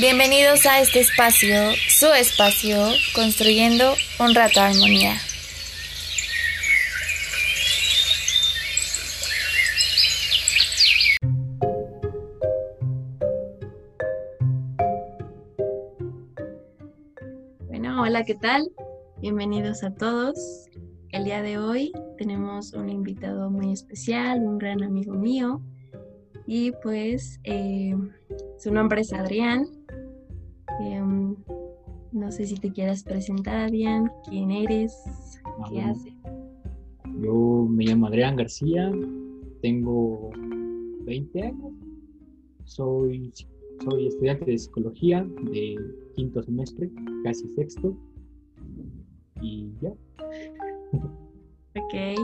Bienvenidos a este espacio, su espacio, construyendo un rato de armonía. Bueno, hola, ¿qué tal? Bienvenidos a todos. El día de hoy tenemos un invitado muy especial, un gran amigo mío. Y pues eh, su nombre es Adrián. Em, no sé si te quieras presentar, Adrián. ¿Quién eres? ¿Qué Ah, haces? Yo me llamo Adrián García, tengo 20 años, soy, soy estudiante de psicología de quinto semestre, casi sexto, y ya. Ok.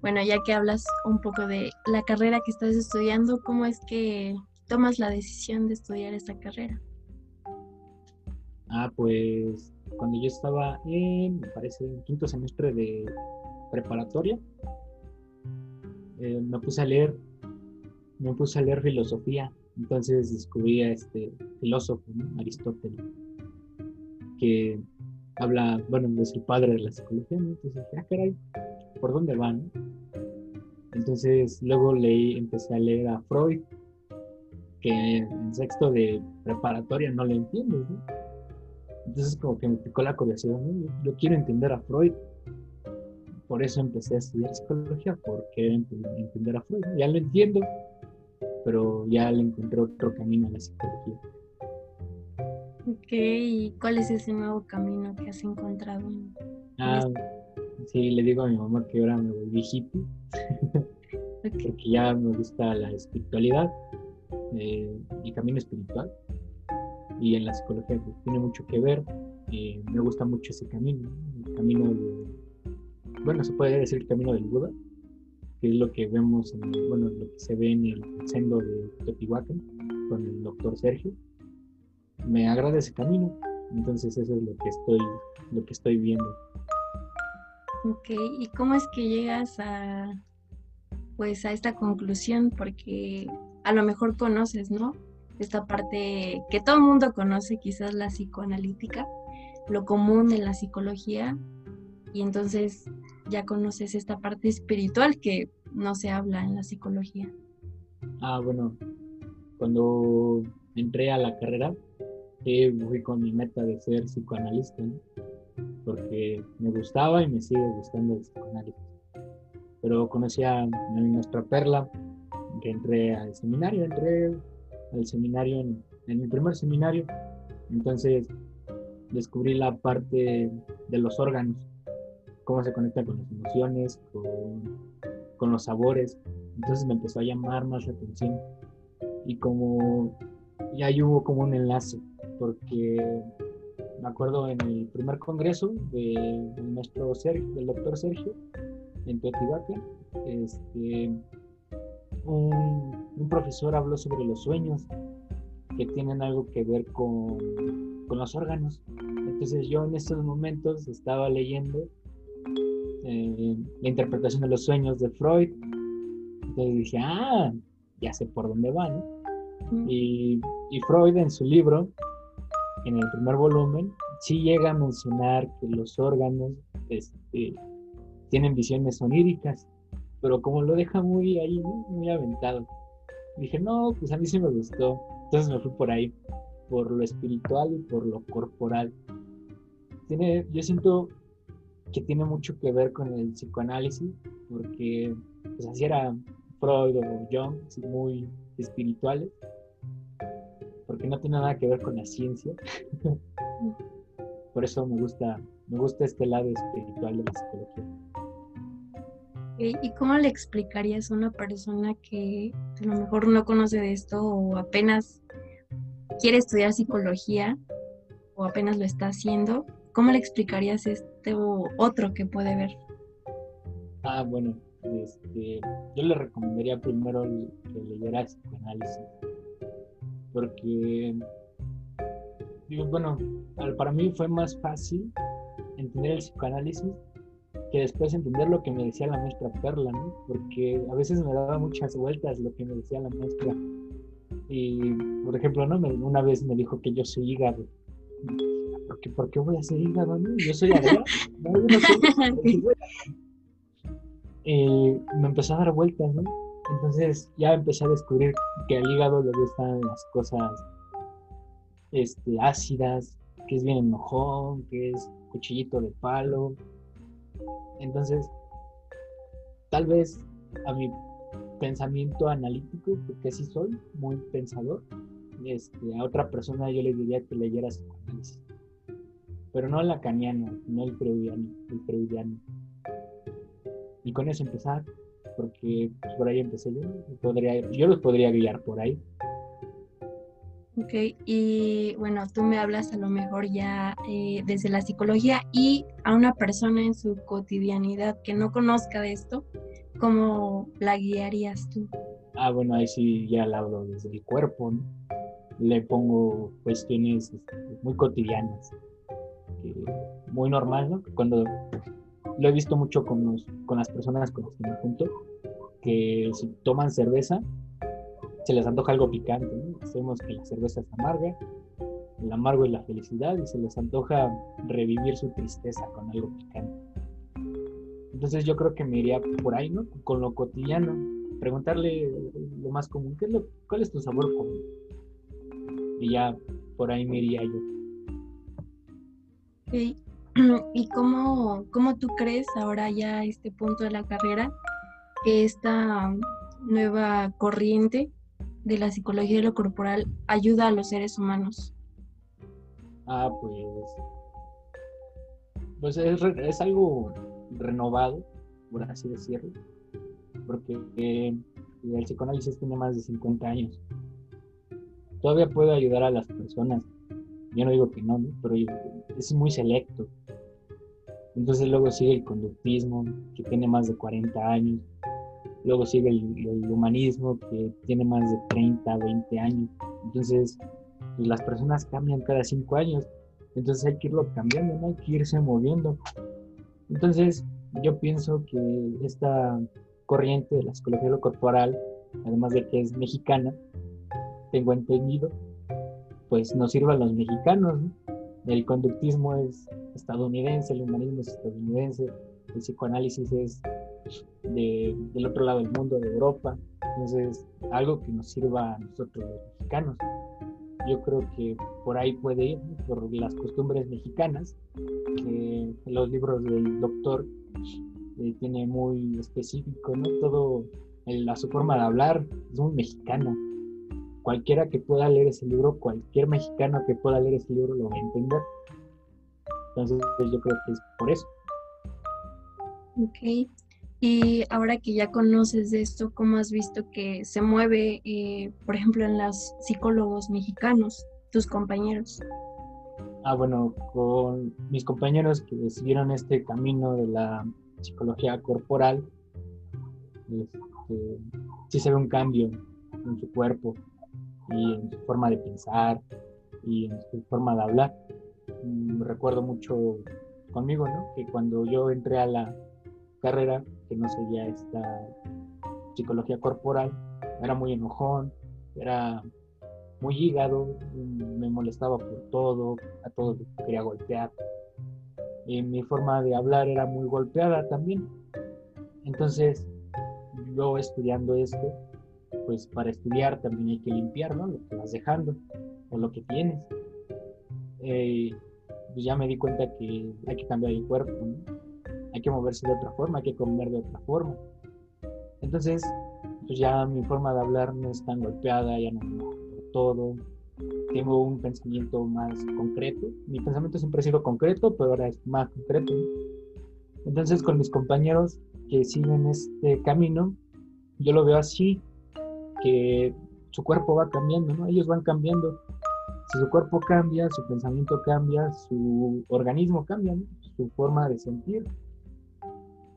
Bueno, ya que hablas un poco de la carrera que estás estudiando, ¿cómo es que tomas la decisión de estudiar esta carrera? Ah, pues cuando yo estaba en, me parece, en quinto semestre de preparatoria, eh, me puse a leer, me puse a leer filosofía, entonces descubrí a este filósofo. Aristóteles, que habla, bueno, es el padre de la psicología. Entonces dije, ah, caray, ¿por dónde van? Entonces luego leí, empecé a leer a Freud, que en sexto de preparatoria no lo entiendes, ¿no? Entonces como que me picó la curiosidad, ¿no? Yo, quiero entender a Freud. Por eso empecé a estudiar psicología, porque ent- entender a Freud. Ya lo entiendo, pero ya le encontré otro camino a la psicología. Ok, ¿y cuál es ese nuevo camino que has encontrado? en- Ah, sí, le digo a mi mamá que ahora me volví hippie, porque ya me gusta la espiritualidad, eh, el camino espiritual. Y en la psicología pues, tiene mucho que ver. eh, me gusta mucho ese camino, ¿no? el camino de, bueno, se puede decir el camino del Buda, que es lo que vemos, en, bueno, lo que se ve en el sendo de Teotihuacán con el doctor Sergio. Me agrada ese camino, entonces eso es lo que estoy, lo que estoy viendo. ok, ¿y cómo es que llegas a, pues, a esta conclusión? Porque a lo mejor conoces, ¿no? Esta parte que todo el mundo conoce, quizás la psicoanalítica, lo común en la psicología, y entonces ya conoces esta parte espiritual que no se habla en la psicología. Ah, bueno, cuando entré a la carrera, eh, fui con mi meta de ser psicoanalista, porque me gustaba y me sigue gustando el psicoanálisis. pero conocí a nuestra perla, que entré al seminario, entré al seminario en, mi primer seminario, entonces descubrí la parte de los órganos, cómo se conecta con las emociones, con, los sabores, entonces me empezó a llamar más la atención. Y como y ahí hubo como un enlace, porque me acuerdo en el primer congreso de- del maestro del doctor Sergio, en Teotihuacán, este, un, un profesor habló sobre los sueños que tienen algo que ver con, con los órganos. Entonces yo en estos momentos estaba leyendo eh, la interpretación de los sueños de Freud. Entonces dije, ah, ya sé por dónde van. ¿no? Y, y Freud en su libro, en el primer volumen, sí llega a mencionar que los órganos este, tienen visiones oníricas, pero como lo deja muy ahí, muy aventado. Dije, no, pues a mí sí me gustó. Entonces me fui por ahí, por lo espiritual y por lo corporal. Tiene, yo siento que tiene mucho que ver con el psicoanálisis, porque pues así era Freud o Jung, muy espirituales, porque no tiene nada que ver con la ciencia. Por eso me gusta, me gusta este lado espiritual de la psicología. ¿Y cómo le explicarías a una persona que a lo mejor no conoce de esto o apenas quiere estudiar psicología o apenas lo está haciendo? ¿Cómo le explicarías este o otro que puede ver? Ah, bueno, este, yo le recomendaría primero que leyera psicoanálisis, porque, digo, bueno, para mí fue más fácil entender el psicoanálisis que después entender lo que me decía la maestra Perla, ¿no? Porque a veces me daba muchas vueltas lo que me decía la maestra. Y, por ejemplo, ¿no? una vez me dijo que yo soy hígado. ¿Por qué, ¿Por qué voy a ser hígado? No? Yo soy hígado. No, yo no soy, eh, me empezó a dar vueltas, ¿no? Entonces ya empecé a descubrir que al hígado le gustan las cosas este, ácidas, que es bien enojón, que es cuchillito de palo. Entonces, tal vez a mi pensamiento analítico, porque así soy, muy pensador, este, a otra persona yo le diría que leyera psicoanálisis. Pero no el lacaniano, no el freudiano, el freudiano. Y con eso empezar, porque pues, por ahí empecé yo, podría, yo los podría guiar por ahí. Ok, y bueno, tú me hablas a lo mejor ya eh, desde la psicología y a una persona en su cotidianidad que no conozca de esto, ¿cómo la guiarías tú? Ah, bueno, ahí sí ya la hablo desde el cuerpo, ¿no? Le pongo cuestiones este, muy cotidianas, muy normal, ¿no? Cuando lo he visto mucho con, los, con las personas con las que me junto, que si toman cerveza, se les antoja algo picante. ¿no? Hacemos que la cerveza es amarga, el amargo es la felicidad y se les antoja revivir su tristeza con algo picante. Entonces yo creo que me iría por ahí, ¿no? Con lo cotidiano, preguntarle lo más común, ¿qué es lo, ¿cuál es tu sabor común? Y ya por ahí me iría yo. ¿Y cómo, cómo tú crees ahora ya a este punto de la carrera que esta nueva corriente de la psicología de lo corporal ayuda a los seres humanos? Ah, pues. Pues es, es algo renovado, por así decirlo, porque eh, el psicoanálisis tiene más de 50 años. Todavía puede ayudar a las personas. Yo no digo que no, ¿no? pero es muy selecto. Entonces luego sigue el conductismo, que tiene más de 40 años. Luego sigue el, humanismo, que tiene más de 30, 20 años. Entonces, pues, las personas cambian cada 5 años. Entonces hay que irlo cambiando, ¿no? hay que irse moviendo. Entonces, yo pienso que esta corriente de la psicología lo corporal, además de que es mexicana, tengo entendido, pues nos sirve a los mexicanos. El conductismo es estadounidense, el humanismo es estadounidense, el psicoanálisis es del otro lado del mundo, de Europa. Entonces, algo que nos sirva a nosotros los mexicanos. Yo creo que por ahí puede ir, por las costumbres mexicanas, que los libros del doctor eh, tiene muy específico, ¿no? Todo, la, su forma de hablar es muy mexicana. Cualquiera que pueda leer ese libro, cualquier mexicano que pueda leer ese libro lo va a entender. Entonces, yo creo que es por eso. Ok. Y ahora que ya conoces esto, ¿cómo has visto que se mueve, eh, por ejemplo, en los psicólogos mexicanos, tus compañeros? Ah, bueno, con mis compañeros que siguieron este camino de la psicología corporal, este, sí se ve un cambio en su cuerpo y en su forma de pensar y en su forma de hablar. Mm, recuerdo mucho conmigo, ¿no? Que cuando yo entré a la carrera, que no seguía esta psicología corporal, era muy enojón, era muy hígado, me molestaba por todo, a todos quería golpear. Y mi forma de hablar era muy golpeada también. Entonces, yo estudiando esto, pues para estudiar también hay que limpiar, ¿no? Lo que vas dejando o lo que tienes. Eh, pues ya me di cuenta que hay que cambiar el cuerpo, ¿no? Hay que moverse de otra forma, hay que comer de otra forma. Entonces, pues ya mi forma de hablar no es tan golpeada, ya no me todo. Tengo un pensamiento más concreto. Mi pensamiento siempre ha sido concreto, pero ahora es más concreto. Entonces, con mis compañeros que siguen este camino, yo lo veo así, que su cuerpo va cambiando, ¿no? Ellos van cambiando. Si su cuerpo cambia, su pensamiento cambia, su organismo cambia, su forma de sentir.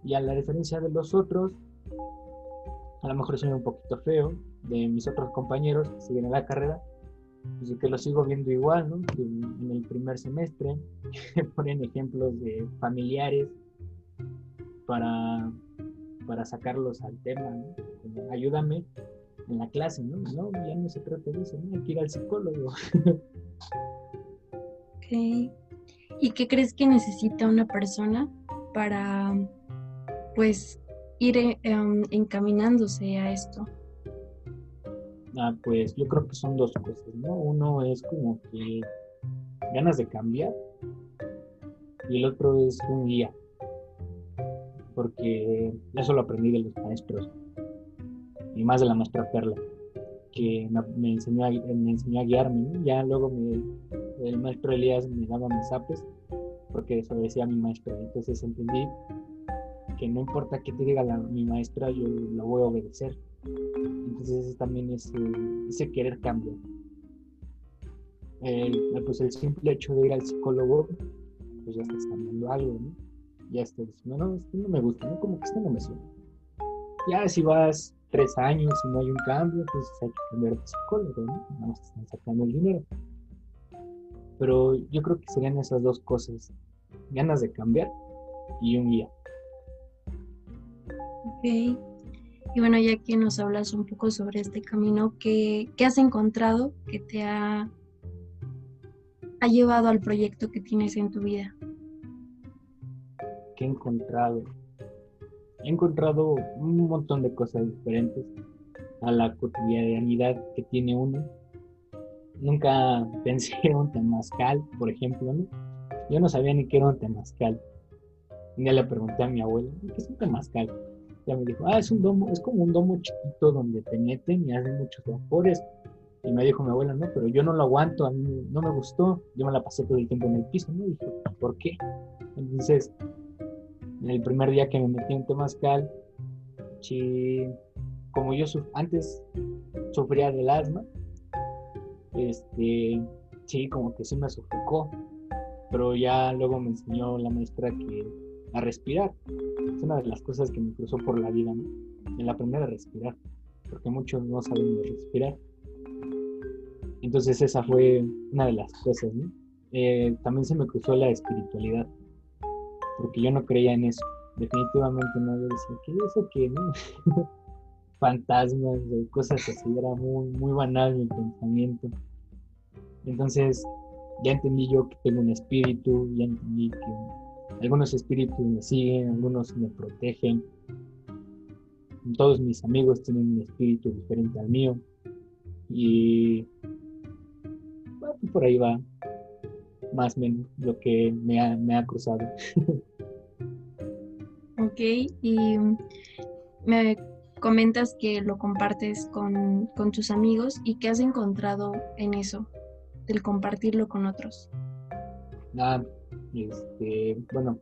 Y a la diferencia de los otros, a lo mejor soy un poquito feo, de mis otros compañeros que siguen en la carrera, pues que lo sigo viendo igual, ¿no? en el primer semestre ponen ejemplos de familiares para, para sacarlos al tema, ¿no? ayúdame, en la clase, ¿no? No, ya no se trata de eso, ¿no? Hay que ir al psicólogo. ok. ¿Y qué crees que necesita una persona para, pues, ir em, encaminándose a esto? Ah, pues yo creo que son dos cosas, ¿no? Uno es como que ganas de cambiar y el otro es un guía, porque eso lo aprendí de los maestros y más de la maestra Perla, que me, enseñó, a, me enseñó a guiarme. Ya luego el maestro Elías me daba mis apes, porque eso decía mi maestro. Entonces entendí que no importa qué te diga mi maestra, yo lo voy a obedecer. Entonces también ese, ese querer cambia. pues el simple hecho de ir al psicólogo, pues ya estás cambiando algo, ¿no? Ya estás diciendo, no, esto no me gusta, ¿no? Como que esto no me suena. Ya si vas tres años y no hay un cambio, pues hay que cambiar de psicólogo, ¿no? No están sacando el dinero. Pero yo creo que serían esas dos cosas, ganas de cambiar y un guía. Ok. Y bueno, ya que nos hablas un poco sobre este camino, ¿qué, qué has encontrado que te ha, ha llevado al proyecto que tienes en tu vida? ¿Qué he encontrado? he encontrado un montón de cosas diferentes a la cotidianidad que tiene uno. Nunca pensé en un temazcal, por ejemplo, ¿no? Yo no sabía ni qué era un temazcal. Un día le pregunté a mi abuela, ¿qué es un temazcal? Ya me dijo, ah, es un domo, es como un domo chiquito donde te meten y hacen muchos vapores. Y me dijo mi abuela, no, pero yo no lo aguanto, a mí no me gustó. Yo me la pasé todo el tiempo en el piso, ¿no? Y dije, ¿por qué? Entonces, el primer día que me metí en Temazcal, como yo antes sufría del asma, este, sí, como que sí me sofocó, pero ya luego me enseñó la maestra que a respirar. Es una de las cosas que me cruzó por la vida, ¿no? En la primera, respirar, porque muchos no saben respirar. Entonces esa fue una de las cosas. Eh, también se me cruzó la espiritualidad porque yo no creía en eso. Definitivamente no. Yo decía, ¿qué es eso que no? Fantasmas, cosas así. Era muy, muy banal mi pensamiento. Entonces, ya entendí yo que tengo un espíritu, ya entendí que algunos espíritus me siguen, algunos me protegen. Todos mis amigos tienen un espíritu diferente al mío. Y bueno, por ahí va más o menos lo que me ha, me ha cruzado. ok, y me comentas que lo compartes con, con tus amigos y qué has encontrado en eso, del compartirlo con otros. Ah, este, bueno,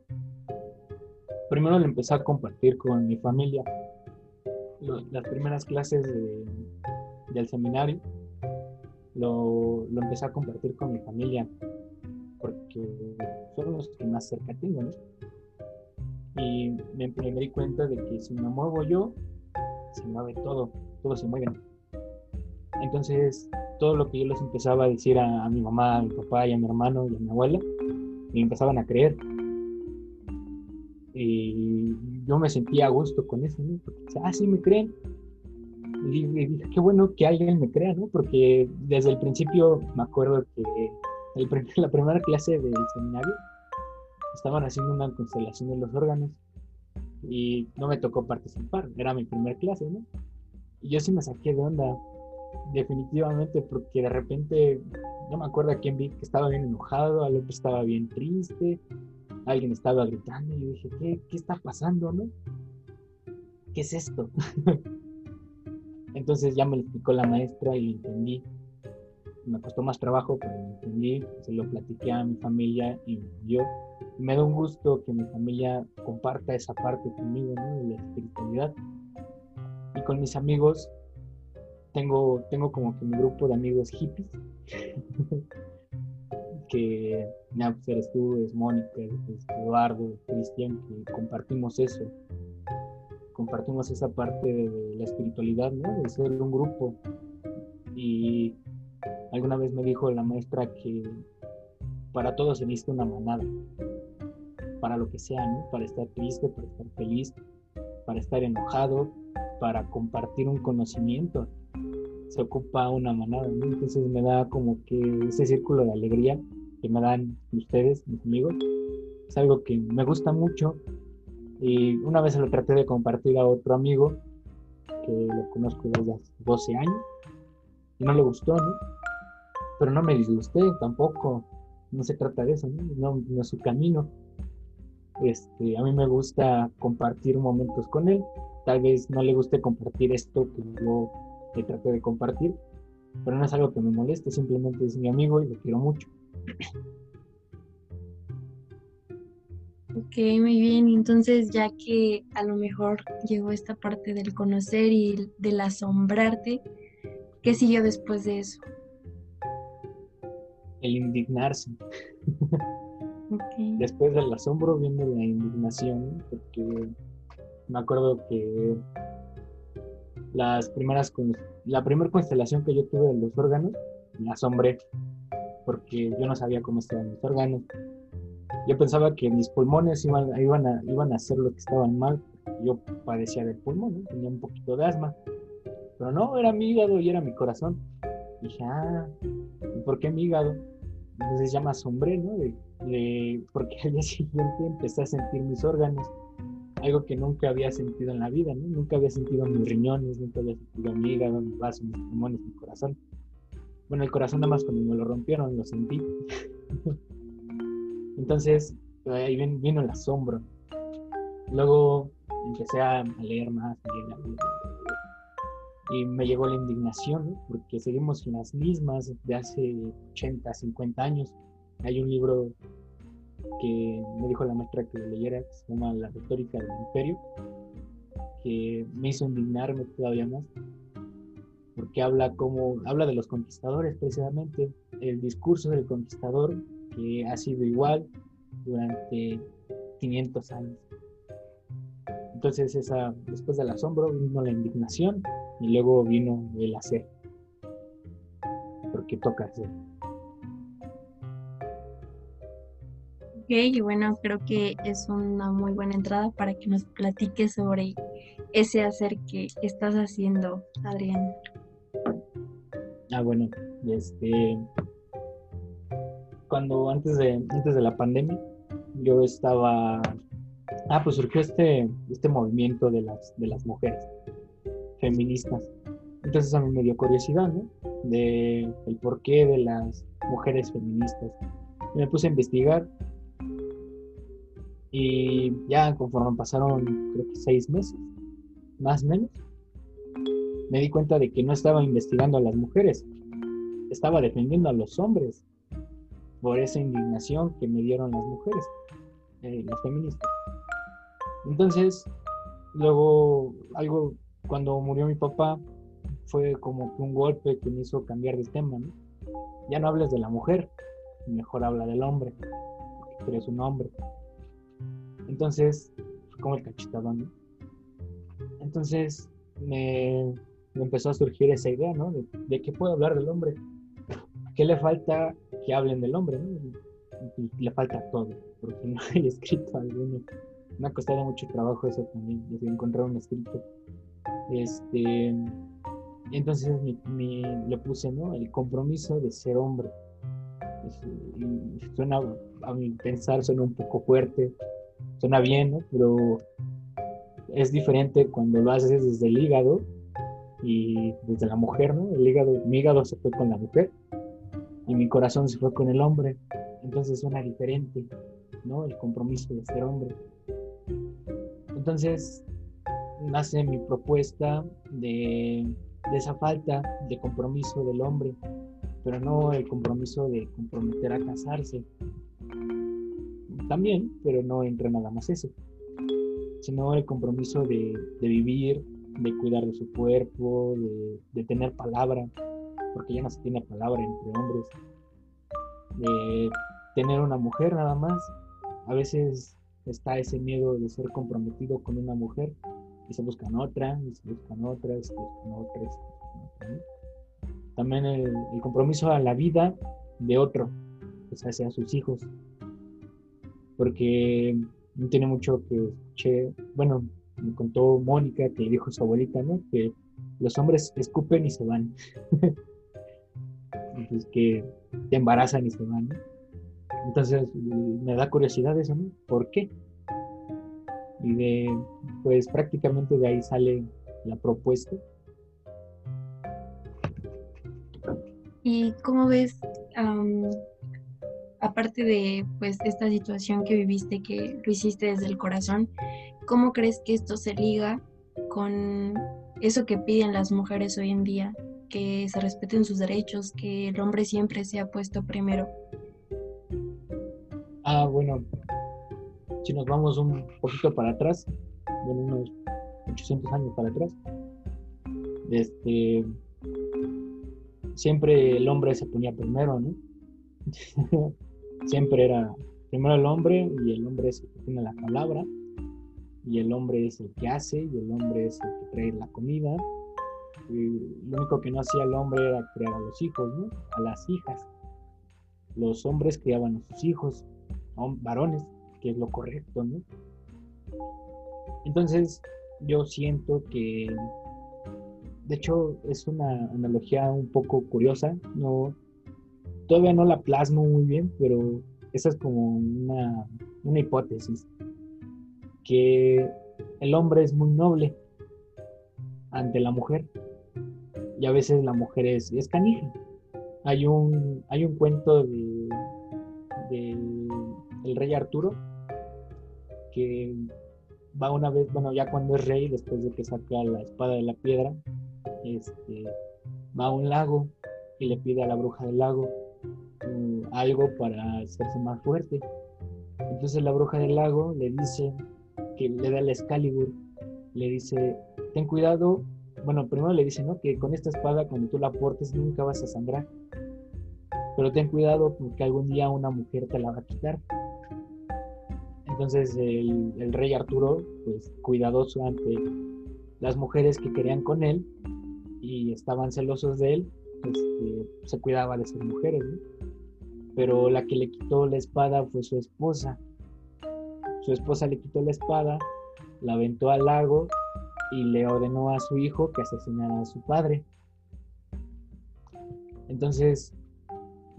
primero lo empecé a compartir con mi familia. las primeras clases del seminario lo, lo, empecé a compartir con mi familia porque son los que más cerca tengo, ¿no? Y me, di cuenta de que si me muevo yo, se mueve todo, todo se mueve. Entonces, todo lo que yo les empezaba a decir a, mi mamá, a mi papá y a mi hermano y a mi abuela, me empezaban a creer. Y yo me sentía a gusto con eso, ¿no? Porque, ah, sí, me creen. Y, y qué bueno que alguien me crea, ¿no? Porque desde el principio me acuerdo que la primera clase del seminario estaban haciendo una constelación de los órganos y no me tocó participar, era mi primera clase, ¿no? Y yo sí me saqué de onda, definitivamente, porque de repente, no me acuerdo quién vi que estaba bien enojado, al otro estaba bien triste, alguien estaba gritando y yo dije, ¿qué, qué está pasando, no? ¿Qué es esto? Entonces ya me lo explicó la maestra y lo entendí me costó más trabajo, pero me entendí, se lo platiqué a mi familia y yo me da un gusto que mi familia comparta esa parte conmigo, ¿no? De la espiritualidad. Y con mis amigos, tengo, tengo como que mi grupo de amigos hippies, que ya, pues eres tú, es Mónica, es Eduardo, Cristian, que compartimos eso. Compartimos esa parte de la espiritualidad, ¿no? De ser un grupo. Y Alguna vez me dijo la maestra que para todo se necesita una manada, para lo que sea, ¿no? Para estar triste, para estar feliz, para estar enojado, para compartir un conocimiento. Se ocupa una manada. Entonces me da como que ese círculo de alegría que me dan ustedes, mis amigos, es algo que me gusta mucho y una vez lo traté de compartir a otro amigo que lo conozco desde hace 12 años y no le gustó. Pero no me disgusté tampoco, no se trata de eso, ¿no? No, es su camino. Este, a mí me gusta compartir momentos con él, tal vez no le guste compartir esto que yo le traté de compartir, pero no es algo que me moleste, simplemente es mi amigo y lo quiero mucho. Ok, muy bien. Entonces, ya que a lo mejor llegó esta parte del conocer y del asombrarte, ¿qué siguió después de eso? El indignarse. Después del asombro viene la indignación, porque me acuerdo que las primeras la primera constelación que yo tuve de los órganos, me asombré, porque yo no sabía cómo estaban mis órganos yo pensaba que mis pulmones iban, iban, a, iban a hacer lo que estaban mal. Yo padecía del pulmón, tenía un poquito de asma. Pero no, era mi hígado y era mi corazón. Y dije, ah, ¿y por qué mi hígado? Entonces ya me asombré, ¿no? porque al día siguiente empecé a sentir mis órganos, algo que nunca había sentido en la vida, ¿no? Nunca había sentido mis riñones, nunca había sentido mi hígado, mi vaso, mis pulmones, mi corazón. Bueno, el corazón nada más cuando me lo rompieron lo sentí. Entonces, ahí vino el asombro. Luego empecé a leer más, y me llegó la indignación, porque seguimos en las mismas de hace 80, 50 años. Hay un libro que me dijo la maestra que leyera, que se llama La retórica del imperio, que me hizo indignarme todavía más, porque habla como habla de los conquistadores precisamente, el discurso del conquistador que ha sido igual durante 500 años. Entonces, esa, después del asombro vino la indignación y luego vino el hacer, porque toca hacer. Ok, y bueno, creo que es una muy buena entrada para que nos platiques sobre ese hacer que estás haciendo, Adrián. Ah, bueno, este, cuando antes de, antes de la pandemia, yo estaba, ah, pues surgió este, este movimiento de las, de las mujeres feministas. Entonces a mí me dio curiosidad, ¿no? De el porqué de las mujeres feministas. me puse a investigar y ya conforme pasaron creo que seis meses, más o menos, me di cuenta de que no estaba investigando a las mujeres, estaba defendiendo a los hombres por esa indignación que me dieron las mujeres, eh, las feministas. Entonces, luego, algo, cuando murió mi papá, fue como que un golpe que me hizo cambiar de tema, ¿no? Ya no hables de la mujer, mejor habla del hombre, porque eres un hombre. Entonces, como el cachetado, ¿no? Entonces, me, empezó a surgir esa idea, ¿no? De, qué puedo hablar del hombre. ¿Qué le falta que hablen del hombre, ¿no? Y, le falta todo, porque no hay escrito alguno. Me ha costado mucho trabajo eso también, de encontrar un escrito. Este, entonces le puse, ¿no? El compromiso de ser hombre. suena, a mi pensar, suena un poco fuerte, suena bien, ¿no? Pero es diferente cuando lo haces desde el hígado y desde la mujer, ¿no? El hígado, mi hígado se fue con la mujer y mi corazón se fue con el hombre. Entonces suena diferente, ¿no? El compromiso de ser hombre. Entonces nace mi propuesta de, de esa falta de compromiso del hombre, pero no el compromiso de comprometer a casarse. También, pero no entra nada más eso, sino el compromiso de, de vivir, de cuidar de su cuerpo, de, tener palabra, porque ya no se tiene palabra entre hombres, de tener una mujer nada más. A veces está ese miedo de ser comprometido con una mujer y se buscan otra, y se buscan otra, y se buscan otra, También el, compromiso a la vida de otro, sea, hacia sus hijos. Porque no tiene mucho que escuché, bueno, me contó Mónica que dijo su abuelita, ¿no? Que los hombres escupen y se van. Entonces que te embarazan y se van. Entonces me da curiosidad eso, ¿no? ¿Por qué? Y de, pues prácticamente de ahí sale la propuesta. ¿Y cómo ves, aparte de pues esta situación que viviste, que lo hiciste desde el corazón, cómo crees que esto se liga con eso que piden las mujeres hoy en día, que se respeten sus derechos, que el hombre siempre sea puesto primero? Ah, bueno, si nos vamos un poquito para atrás, bueno, unos 800 años para atrás, este, siempre el hombre se ponía primero, ¿no? siempre era primero el hombre y el hombre es el que tiene la palabra y el hombre es el que hace y el hombre es el que trae la comida. Lo único que no hacía el hombre era crear a los hijos, ¿no? A las hijas. Los hombres criaban a sus hijos, varones, que es lo correcto, ¿no? Entonces, yo siento que, de hecho, es una analogía un poco curiosa, no, todavía no la plasmo muy bien, pero esa es como una, una hipótesis, que el hombre es muy noble ante la mujer y a veces la mujer es, es canija. Hay un, hay un cuento de, el rey Arturo que va una vez, bueno, ya cuando es rey, después de que saca la espada de la piedra, este, va a un lago y le pide a la bruja del lago algo para hacerse más fuerte. Entonces la bruja del lago le dice que le da el Excalibur, le dice, ten cuidado, bueno, primero le dice, ¿no? Que con esta espada cuando tú la portes nunca vas a sangrar, pero ten cuidado porque algún día una mujer te la va a quitar. Entonces el, rey Arturo, pues cuidadoso ante las mujeres que querían con él y estaban celosos de él, este, se cuidaba de esas mujeres, Pero la que le quitó la espada fue su esposa. Su esposa le quitó la espada, la aventó al lago y le ordenó a su hijo que asesinara a su padre. Entonces,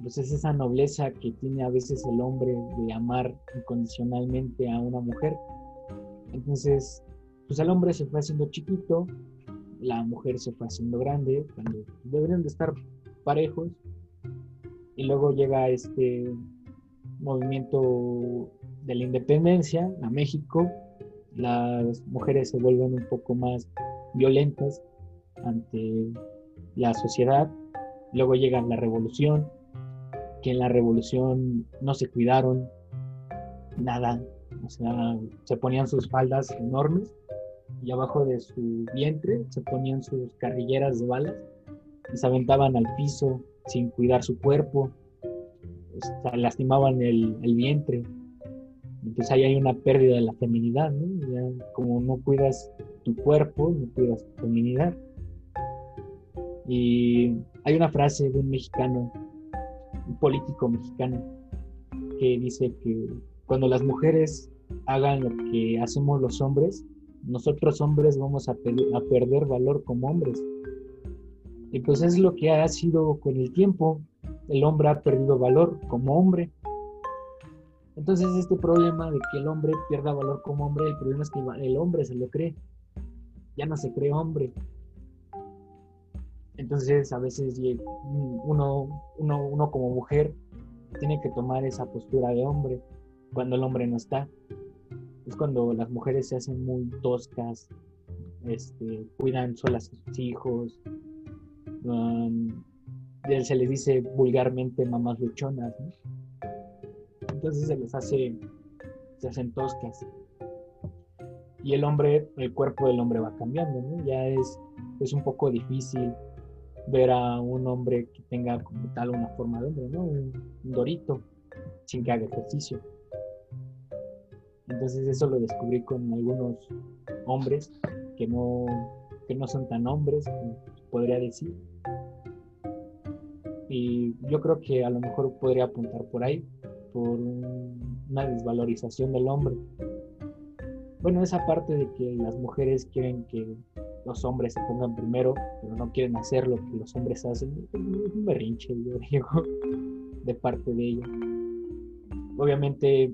pues es esa nobleza que tiene a veces el hombre de amar incondicionalmente a una mujer. Entonces, pues el hombre se fue haciendo chiquito, la mujer se fue haciendo grande, cuando deberían de estar parejos. Y luego llega este movimiento de la independencia a México, las mujeres se vuelven un poco más violentas ante la sociedad, luego llega la revolución, que en la revolución no se cuidaron nada, o sea, se ponían sus faldas enormes y abajo de su vientre se ponían sus carrilleras de balas y se aventaban al piso sin cuidar su cuerpo, lastimaban el, el, vientre. Entonces ahí hay una pérdida de la feminidad, ¿no? como no cuidas tu cuerpo, no cuidas tu feminidad. Y hay una frase de un mexicano un político mexicano que dice que cuando las mujeres hagan lo que hacemos los hombres, nosotros hombres vamos a, perder valor como hombres. Y pues es lo que ha sido con el tiempo. El hombre ha perdido valor como hombre. Entonces este problema de que el hombre pierda valor como hombre, el problema es que el hombre se lo cree. Ya no se cree hombre. Entonces a veces uno, uno, como mujer tiene que tomar esa postura de hombre cuando el hombre no está. Es cuando las mujeres se hacen muy toscas, este, cuidan solas a sus hijos, um, se les dice vulgarmente mamás luchonas, entonces se les hace, se hacen toscas. Y el hombre, el cuerpo del hombre va cambiando. Ya es, es un poco difícil ver a un hombre que tenga como tal una forma de hombre, ¿no? Un, dorito, sin que haga ejercicio. Entonces eso lo descubrí con algunos hombres que no, que no son tan hombres, podría decir. Y yo creo que a lo mejor podría apuntar por ahí, por una desvalorización del hombre. Bueno, esa parte de que las mujeres quieren que los hombres se pongan primero, pero no quieren hacer lo que los hombres hacen. Es un berrinche, yo digo, de parte de ella. Obviamente,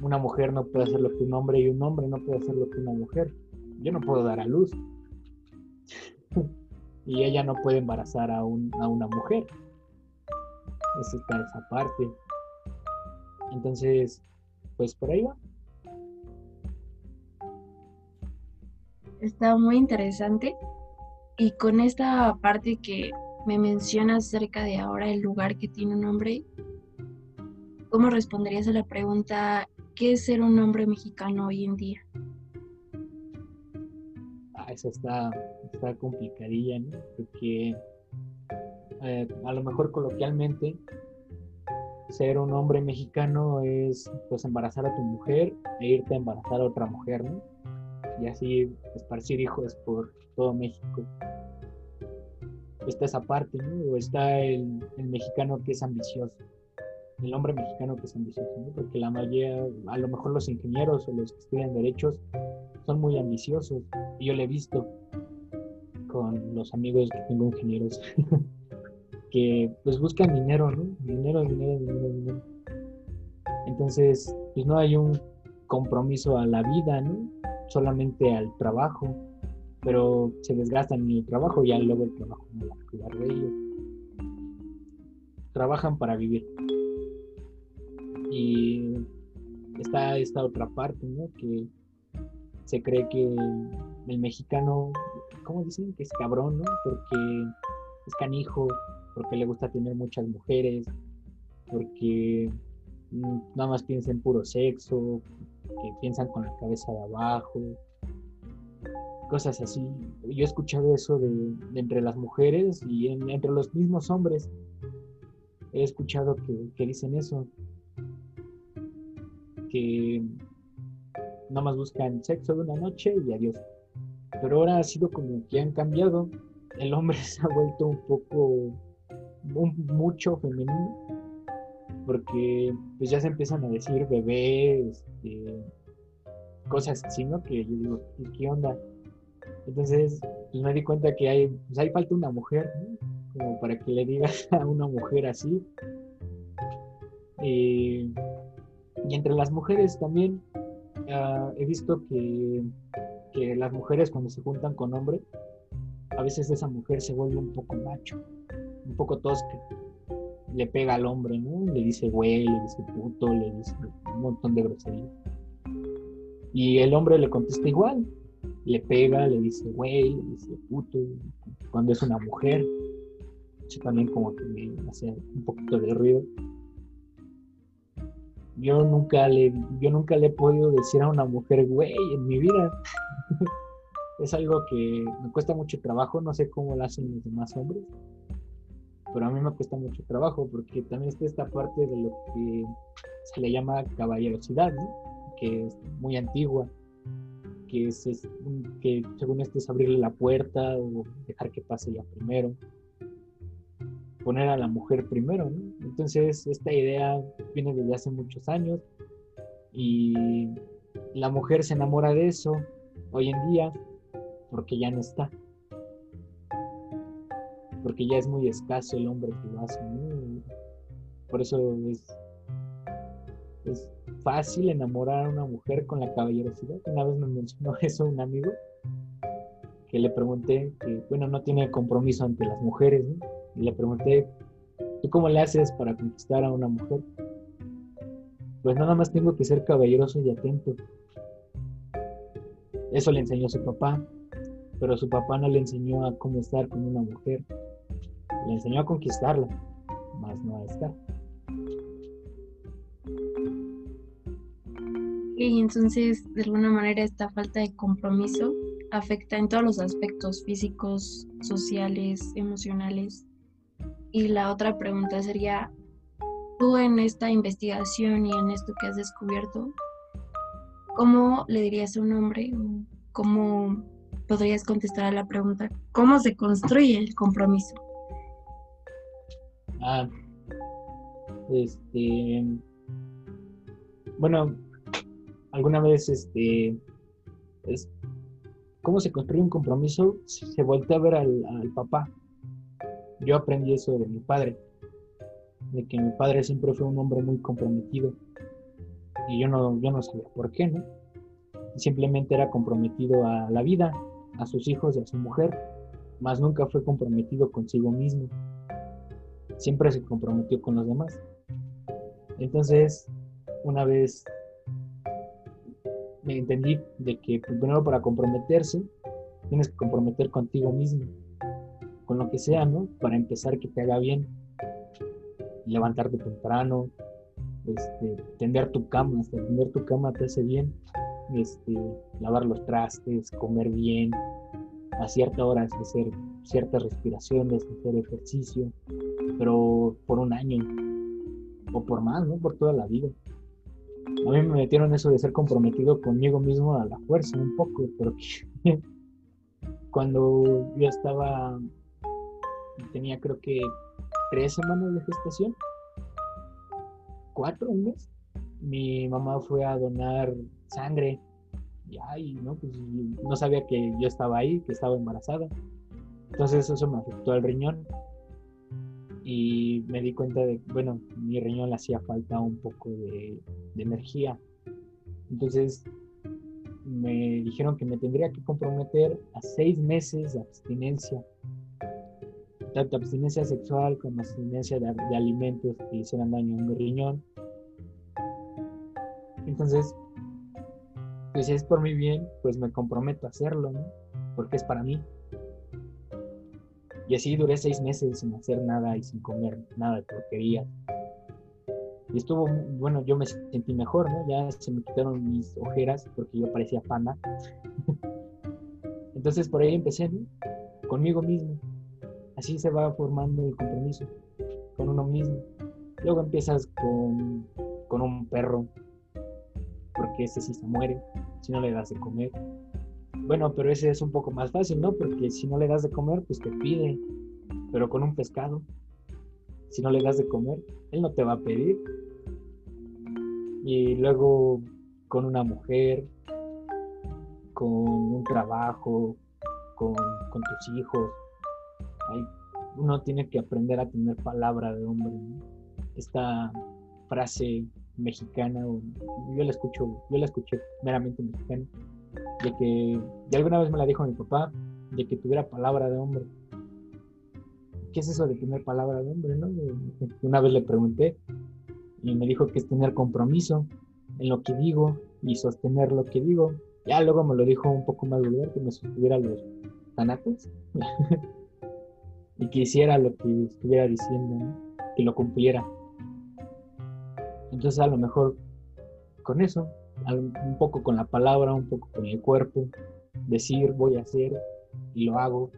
una mujer no puede hacer lo que un hombre y un hombre no puede hacer lo que una mujer. Yo no puedo dar a luz. y ella no puede embarazar a, a una mujer. Esa está esa parte. Entonces, pues por ahí va. Está muy interesante. Y con esta parte que me mencionas acerca de ahora el lugar que tiene un hombre, ¿cómo responderías a la pregunta, ¿qué es ser un hombre mexicano hoy en día? Ah, eso está, está complicadilla, ¿no? Porque eh, a lo mejor coloquialmente ser un hombre mexicano es pues embarazar a tu mujer e irte a embarazar a otra mujer, ¿no? Y así esparcir hijos por todo México. Está esa parte, ¿no? O está el, mexicano que es ambicioso, el hombre mexicano que es ambicioso, ¿no? Porque la mayoría, a lo mejor los ingenieros o los que estudian derechos son muy ambiciosos. Y yo lo he visto con los amigos que tengo ingenieros. que pues buscan dinero, ¿no? Dinero, dinero, dinero, dinero. Entonces, pues no hay un compromiso a la vida, ¿no? Solamente al trabajo, pero se desgastan en el trabajo y luego el trabajo no va a cuidar de ellos. Trabajan para vivir. Y está esta otra parte, ¿no? Que se cree que el mexicano, ¿cómo dicen? Que es cabrón, ¿no? Porque es canijo, porque le gusta tener muchas mujeres, porque mm, nada más piensa en puro sexo, que piensan con la cabeza de abajo, cosas así. Yo he escuchado eso de, entre las mujeres y entre los mismos hombres. He escuchado que, que dicen eso, que nada más buscan sexo de una noche y adiós. Pero ahora ha sido como que han cambiado. El hombre se ha vuelto un poco mucho femenino, porque pues ya se empiezan a decir bebés, este, cosas así, ¿no? Que yo digo, ¿qué onda? Entonces, pues me di cuenta que hay, pues hay falta una mujer, Como para que le digas a una mujer así. y entre las mujeres también ah, he visto que, que las mujeres cuando se juntan con hombres, a veces esa mujer se vuelve un poco macho un poco tosca. Le pega al hombre, ¿no? Le dice güey, le dice puto, le dice un montón de groserías. Y el hombre le contesta igual. Le pega, le dice güey, le dice puto, cuando es una mujer. Eso también como que me hace un poquito de ruido. Yo nunca le, yo nunca le he podido decir a una mujer güey en mi vida. es algo que me cuesta mucho trabajo, no sé cómo lo hacen los demás hombres pero a mí me cuesta mucho trabajo porque también está esta parte de lo que se le llama caballerosidad, que es muy antigua, que, es, que según esto es abrirle la puerta o dejar que pase ya primero, poner a la mujer primero. Entonces esta idea viene desde hace muchos años y la mujer se enamora de eso hoy en día porque ya no está porque ya es muy escaso el hombre que lo hace. Por eso es, fácil enamorar a una mujer con la caballerosidad. Una vez me mencionó eso un amigo que le pregunté, que bueno, no tiene compromiso ante las mujeres, y le pregunté, ¿tú cómo le haces para conquistar a una mujer? Pues nada más tengo que ser caballeroso y atento. Eso le enseñó su papá, pero su papá no le enseñó a cómo estar con una mujer le enseñó a conquistarla, más no a estar. Y entonces, de alguna manera, esta falta de compromiso afecta en todos los aspectos físicos, sociales, emocionales. Y la otra pregunta sería, tú en esta investigación y en esto que has descubierto, ¿cómo le dirías a un hombre? ¿Cómo podrías contestar a la pregunta, ¿cómo se construye el compromiso? Ah, este. Bueno, alguna vez, este. Es, cómo se construye un compromiso, se voltea a ver al, al papá. Yo aprendí eso de mi padre, de que mi padre siempre fue un hombre muy comprometido y yo no, yo no sabía por qué, ¿no? Simplemente era comprometido a la vida, a sus hijos y a su mujer, más nunca fue comprometido consigo mismo. Siempre se comprometió con los demás. Entonces, una vez me entendí de que pues, primero para comprometerse, tienes que comprometer contigo mismo, con lo que sea, ¿no? Para empezar que te haga bien. Levantarte temprano, este, tender tu cama, hasta tender tu cama te hace bien, este, lavar los trastes, comer bien, a cierta hora hacer ciertas respiraciones, hacer ejercicio, pero por un año o por más, ¿no? Por toda la vida. A mí me metieron eso de ser comprometido conmigo mismo a la fuerza un poco, pero cuando yo estaba, tenía creo que tres semanas de gestación, cuatro, un mes, mi mamá fue a donar sangre. Y ¿no? Pues, no sabía que yo estaba ahí, que estaba embarazada. Entonces eso me afectó al riñón. Y me di cuenta de, bueno, mi riñón le hacía falta un poco de, de energía. Entonces me dijeron que me tendría que comprometer a seis meses de abstinencia tanto abstinencia sexual como abstinencia de, alimentos que hicieran daño a mi riñón. Entonces, pues si es por mi bien, pues me comprometo a hacerlo, ¿no? Porque es para mí. Y así duré seis meses sin hacer nada y sin comer nada de porquería. Y estuvo, bueno, yo me sentí mejor, ¿no? Ya se me quitaron mis ojeras porque yo parecía panda. Entonces por ahí empecé. Conmigo mismo. Así se va formando el compromiso con uno mismo. Luego empiezas con, con un perro, porque ese sí se muere si no le das de comer. Bueno, pero ese es un poco más fácil, ¿no? Porque si no le das de comer, pues te pide. Pero con un pescado, si no le das de comer, él no te va a pedir. Y luego con una mujer, con un trabajo, con, con tus hijos, uno tiene que aprender a tener palabra de hombre. Esta frase mexicana, yo la escucho, yo la escuché meramente mexicana, de que de alguna vez me la dijo mi papá, de que tuviera palabra de hombre. ¿Qué es eso de tener palabra de hombre? No? Una vez le pregunté y me dijo que es tener compromiso en lo que digo y sostener lo que digo. Ya luego me lo dijo un poco más vulgar, que me sostuviera los tanates. y que hiciera lo que estuviera diciendo, que lo cumpliera. Entonces a lo mejor con eso, un poco con la palabra, un poco con el cuerpo, decir voy a hacer y lo hago,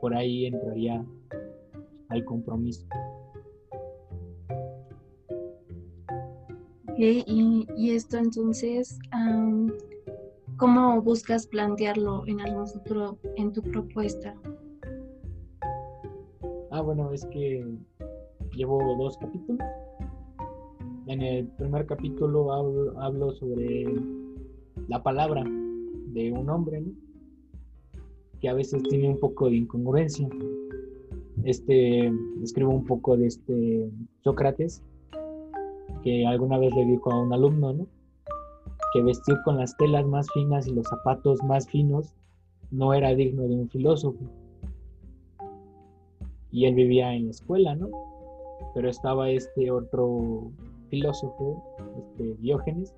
por ahí entraría al compromiso. y, y, esto entonces, ¿cómo buscas plantearlo en algún futuro en tu propuesta? Ah, bueno, es que llevo dos capítulos. En el primer capítulo hablo, sobre la palabra de un hombre, que a veces tiene un poco de incongruencia. Este, escribo un poco de este Sócrates, que alguna vez le dijo a un alumno, ¿no? que vestir con las telas más finas y los zapatos más finos no era digno de un filósofo y él vivía en la escuela, ¿no? Pero estaba este otro filósofo, este Diógenes,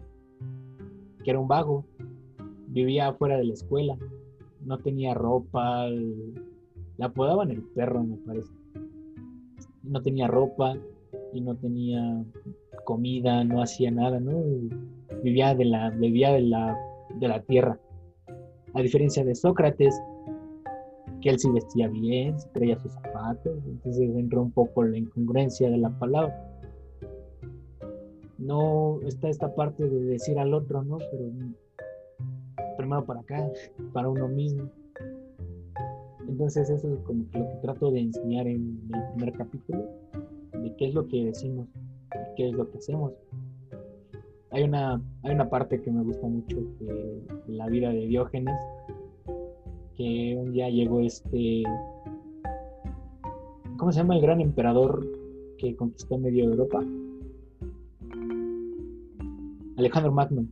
que era un vago, vivía fuera de la escuela, no tenía ropa, la apodaban el perro, me parece. No tenía ropa y no tenía comida, no hacía nada, ¿no? Vivía de la, vivía de la, de la tierra. A diferencia de Sócrates, que él sí vestía bien, traía sus zapatos, entonces entró un poco la incongruencia de la palabra. No está esta parte de decir al otro, ¿no? Pero primero para acá, para uno mismo. Entonces eso es como lo que trato de enseñar en el primer capítulo, de qué es lo que decimos, qué es lo que hacemos. hay una, hay una parte que me gusta mucho de la vida de Diógenes, que un día llegó este, ¿cómo se llama el gran emperador que conquistó medio Europa? Alejandro Magno.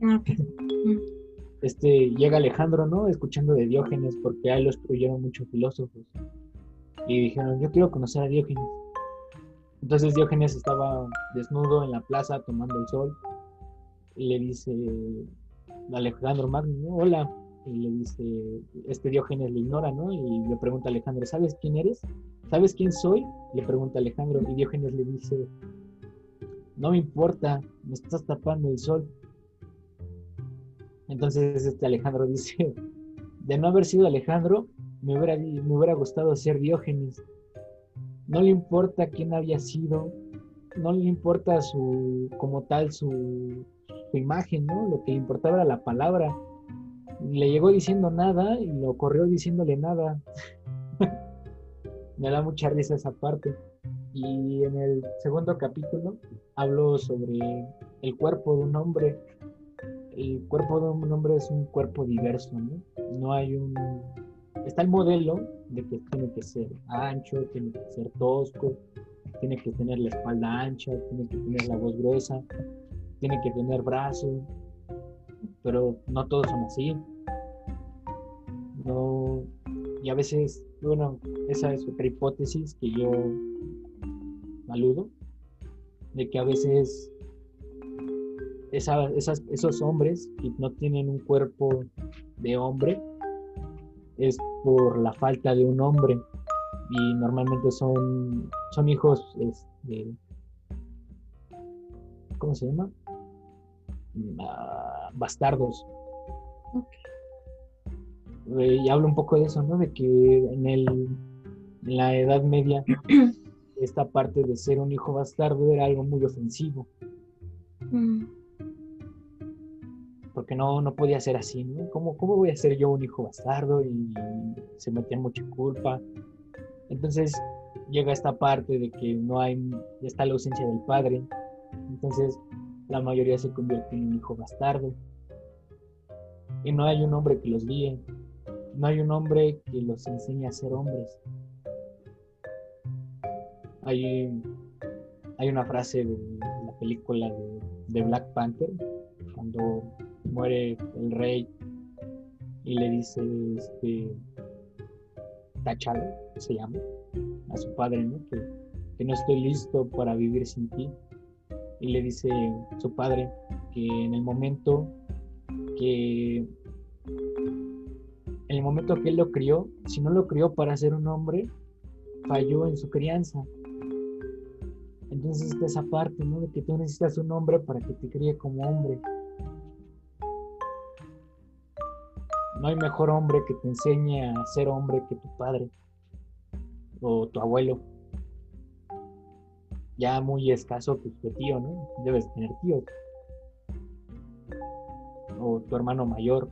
Ok. Este, llega Alejandro, ¿no? Escuchando de Diógenes, porque ahí lo destruyeron muchos filósofos. Y dijeron, yo quiero conocer a Diógenes. Entonces Diógenes estaba desnudo en la plaza tomando el sol y le dice Alejandro Magno, ¿no? hola, y le dice, este Diógenes le ignora, ¿no? Y le pregunta a Alejandro, ¿sabes quién eres? ¿Sabes quién soy? Le pregunta Alejandro y Diógenes le dice, no me importa, me estás tapando el sol. Entonces este Alejandro dice, de no haber sido Alejandro, me hubiera, me hubiera gustado ser Diógenes. No le importa quién había sido, no le importa su, como tal, su, su imagen, ¿no? Lo que le importaba era la palabra. Le llegó diciendo nada y lo corrió diciéndole nada. Me da mucha risa esa parte. Y en el segundo capítulo hablo sobre el cuerpo de un hombre. El cuerpo de un hombre es un cuerpo diverso, ¿no? No hay un... Está el modelo de que tiene que ser ancho, tiene que ser tosco, tiene que tener la espalda ancha, tiene que tener la voz gruesa, tiene que tener brazos, pero no todos son así. No, y a veces, bueno, esa es otra hipótesis que yo aludo, de que a veces esa- esas- esos hombres que no tienen un cuerpo de hombre es por la falta de un hombre y normalmente son, son hijos este, ¿cómo se llama? Mm, ah, bastardos. Eh, y hablo un poco de eso, ¿no? De que en, el, en la Edad Media esta parte de ser un hijo bastardo era algo muy ofensivo, Mm, porque no, no podía ser así, ¿no? ¿Cómo, ¿Cómo voy a ser yo un hijo bastardo? Y se metía mucha culpa. Entonces llega esta parte de que no hay, está la ausencia del padre, entonces la mayoría se convierte en un hijo bastardo. Y no hay un hombre que los guíe, no hay un hombre que los enseñe a ser hombres. Hay, hay una frase de la película de, Black Panther, cuando muere el rey y le dice este T'Challa, se llama, a su padre, ¿no? Que, que no estoy listo para vivir sin ti. Y le dice su padre que en el momento que en el momento que él lo crió, si no lo crió para ser un hombre, falló en su crianza. Entonces está esa parte, ¿no? De que tú necesitas un hombre para que te críe como hombre. No hay mejor hombre que te enseñe a ser hombre que tu padre o tu abuelo. Ya muy escaso pues, tu tío, ¿no? Debes tener tíos. O tu hermano mayor.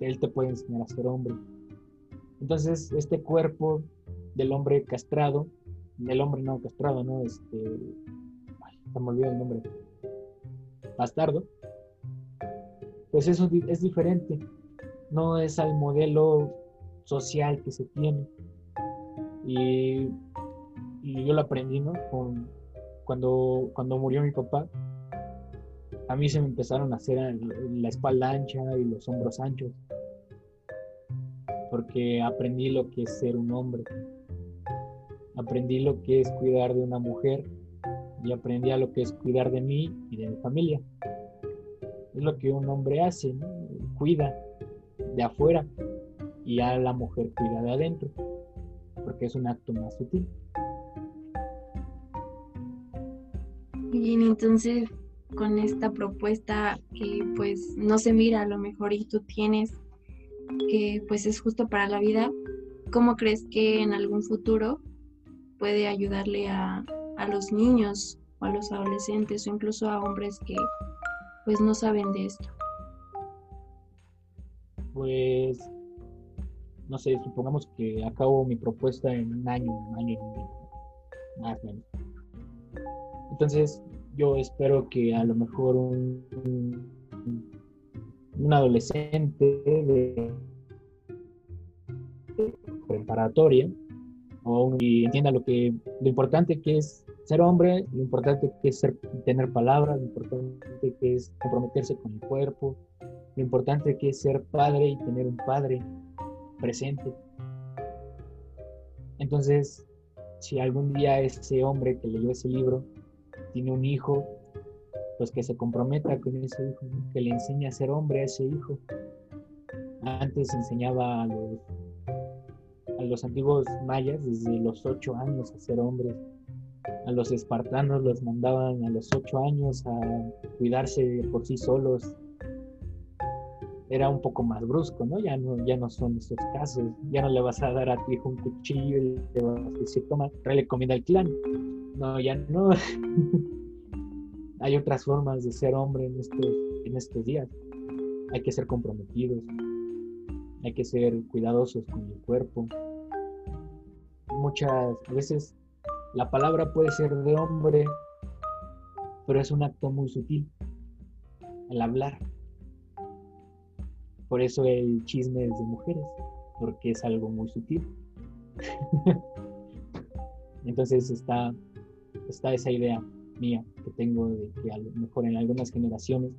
Él te puede enseñar a ser hombre. Entonces, este cuerpo del hombre castrado, del hombre no castrado, ¿no? Este. Ay, se me olvidó el nombre. Bastardo. Pues eso es diferente. No es al modelo social que se tiene. Y, y yo lo aprendí, ¿no? Con, cuando, cuando murió mi papá, a mí se me empezaron a hacer la espalda ancha y los hombros anchos. Porque aprendí lo que es ser un hombre. Aprendí lo que es cuidar de una mujer y aprendí a lo que es cuidar de mí y de mi familia. Es lo que un hombre hace. Cuida de afuera y a la mujer cuida de adentro, porque es un acto más sutil. Bien, entonces con esta propuesta que pues no se mira a lo mejor y tú tienes que pues es justo para la vida, ¿cómo crees que en algún futuro puede ayudarle a, a los niños o a los adolescentes o incluso a hombres que pues no saben de esto? Pues, no sé, supongamos que acabo mi propuesta en un año, un año y medio, más o menos. Entonces, yo espero que a lo mejor un, un adolescente de preparatoria y entienda lo que lo importante que es ser hombre, lo importante que es ser, tener palabras, lo importante que es comprometerse con el cuerpo, lo importante que es ser padre y tener un padre presente. Entonces, si algún día ese hombre que leyó ese libro tiene un hijo, pues que se comprometa con ese hijo, que le enseñe a ser hombre a ese hijo. Antes enseñaba a los, los antiguos mayas desde los ocho años a ser hombres. A los espartanos los mandaban a los ocho años a cuidarse por sí solos, era un poco más brusco, ¿no? Ya no, ya no son esos casos, ya no le vas a dar a tu hijo un cuchillo y le vas a decir, toma, tráele comida al clan. No, ya no. Hay otras formas de ser hombre en estos, en estos días. Hay que ser comprometidos, hay que ser cuidadosos con el cuerpo. Muchas veces la palabra puede ser de hombre, pero es un acto muy sutil, el hablar por eso el chisme es de mujeres, porque es algo muy sutil. Entonces está, está esa idea mía que tengo de que a lo mejor en algunas generaciones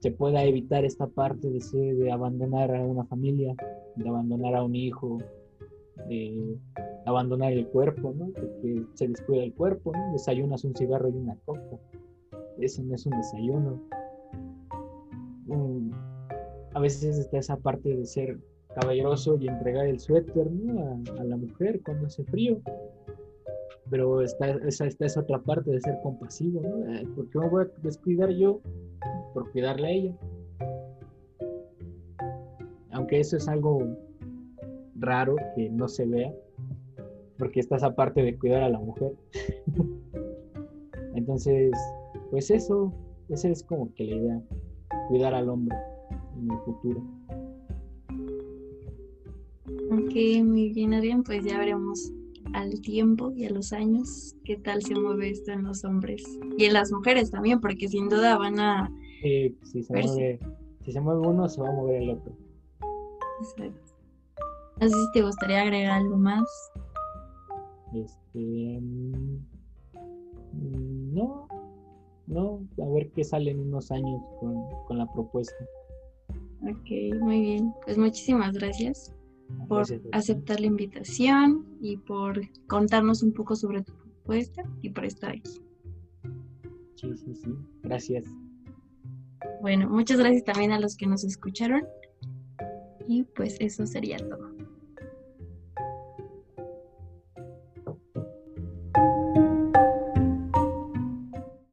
se pueda evitar esta parte de, de abandonar a una familia, de abandonar a un hijo, de abandonar el cuerpo, ¿no? que se descuida el cuerpo, ¿no? Desayunas un cigarro y una coca. Eso no es un desayuno a veces está esa parte de ser caballeroso y entregar el suéter a, la mujer cuando hace frío. Pero está, esa, está esa otra parte de ser compasivo, ¿no? ¿Por qué me voy a descuidar yo por cuidarle a ella? Aunque eso es algo raro que no se vea, porque está esa parte de cuidar a la mujer. Entonces, pues eso, esa es como que la idea, cuidar al hombre en el futuro. Ok, muy bien, Adrián, pues ya veremos al tiempo y a los años qué tal se mueve esto en los hombres y en las mujeres también, porque sin duda van a... si, se mueve, si se mueve uno, se va a mover el otro. Exacto. No sé si te gustaría agregar algo más. Este. Mm, no, no, a ver qué sale en unos años con, con la propuesta. Ok, muy bien. Pues muchísimas gracias por aceptar la invitación y por contarnos un poco sobre tu propuesta y por estar aquí. Sí, sí, sí. Gracias. Bueno, muchas gracias también a los que nos escucharon. Y pues eso sería todo.